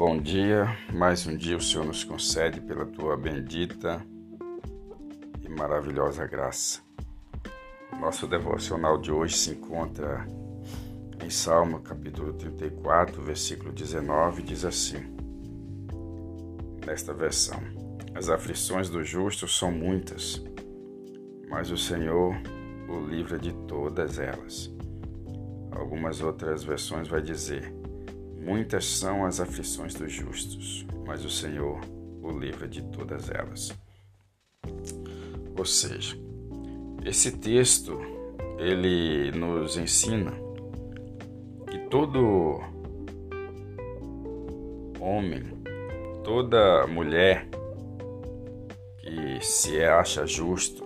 Bom dia, mais um dia o Senhor nos concede pela tua bendita e maravilhosa graça. Nosso devocional de hoje se encontra em Salmo capítulo 34, versículo 19, diz assim: Nesta versão: As aflições do justo são muitas, mas o Senhor o livra de todas elas. Algumas outras versões vai dizer: Muitas são as aflições dos justos, mas o Senhor o livra de todas elas. Ou seja, esse texto ele nos ensina que todo homem, toda mulher que se acha justo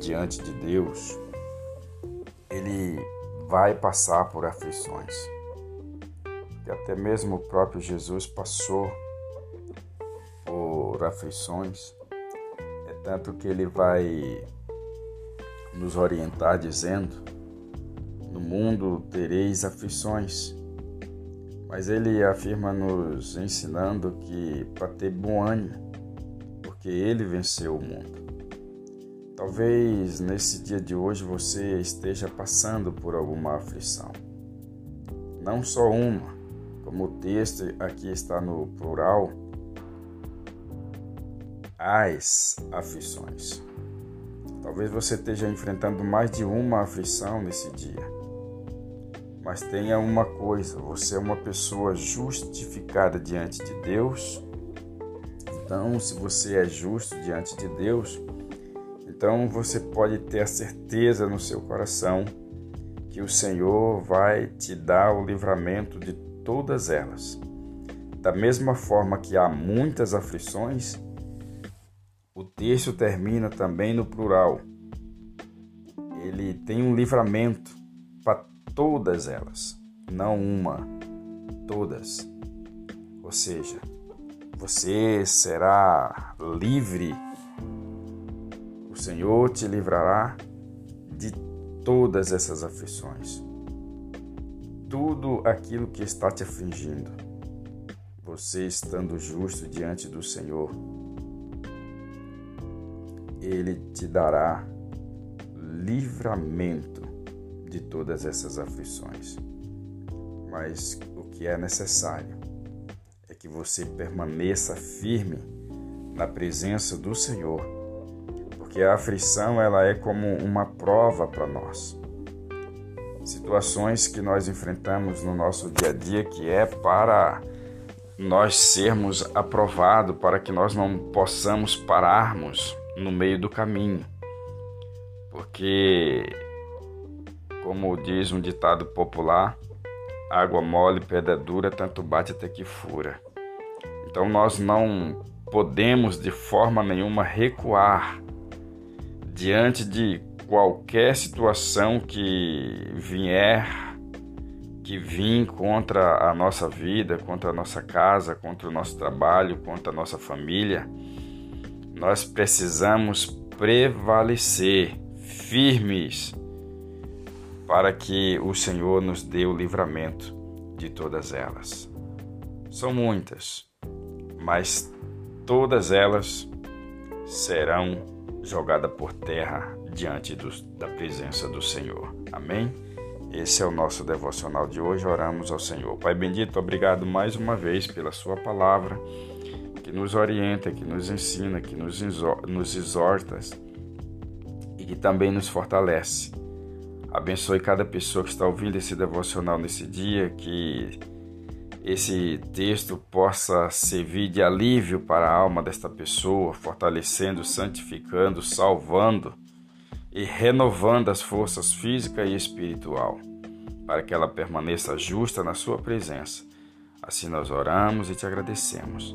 diante de Deus, ele vai passar por aflições que até mesmo o próprio Jesus passou por aflições. É tanto que ele vai nos orientar dizendo: No mundo tereis aflições. Mas ele afirma nos ensinando que para ter bom ânimo, porque ele venceu o mundo. Talvez nesse dia de hoje você esteja passando por alguma aflição. Não só uma, como o texto aqui está no plural, as aflições. Talvez você esteja enfrentando mais de uma aflição nesse dia. Mas tenha uma coisa: você é uma pessoa justificada diante de Deus. Então, se você é justo diante de Deus, então você pode ter a certeza no seu coração que o Senhor vai te dar o livramento de todas elas. Da mesma forma que há muitas aflições, o texto termina também no plural. Ele tem um livramento para todas elas, não uma, todas. Ou seja, você será livre, o Senhor te livrará de todas essas aflições tudo aquilo que está te afligindo. Você estando justo diante do Senhor, Ele te dará livramento de todas essas aflições. Mas o que é necessário é que você permaneça firme na presença do Senhor, porque a aflição ela é como uma prova para nós situações que nós enfrentamos no nosso dia a dia que é para nós sermos aprovados, para que nós não possamos pararmos no meio do caminho. Porque, como diz um ditado popular, água mole, pedra dura, tanto bate até que fura. Então nós não podemos de forma nenhuma recuar diante de qualquer situação que vier, que vim contra a nossa vida, contra a nossa casa, contra o nosso trabalho, contra a nossa família, nós precisamos prevalecer firmes para que o Senhor nos dê o livramento de todas elas. São muitas, mas todas elas serão jogadas por terra diante do, da presença do Senhor. Amém? Esse é o nosso devocional de hoje. Oramos ao Senhor. Pai bendito, obrigado mais uma vez pela Sua palavra que nos orienta, que nos ensina, que nos, nos exorta e que também nos fortalece. Abençoe cada pessoa que está ouvindo esse devocional nesse dia, que esse texto possa servir de alívio para a alma desta pessoa, fortalecendo, santificando, salvando e renovando as forças física e espiritual, para que ela permaneça justa na sua presença. Assim nós oramos e te agradecemos.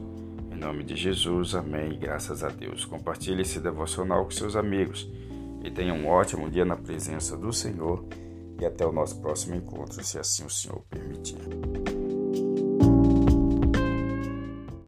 Em nome de Jesus, amém. Graças a Deus. Compartilhe esse devocional com seus amigos e tenha um ótimo dia na presença do Senhor. E até o nosso próximo encontro, se assim o Senhor permitir.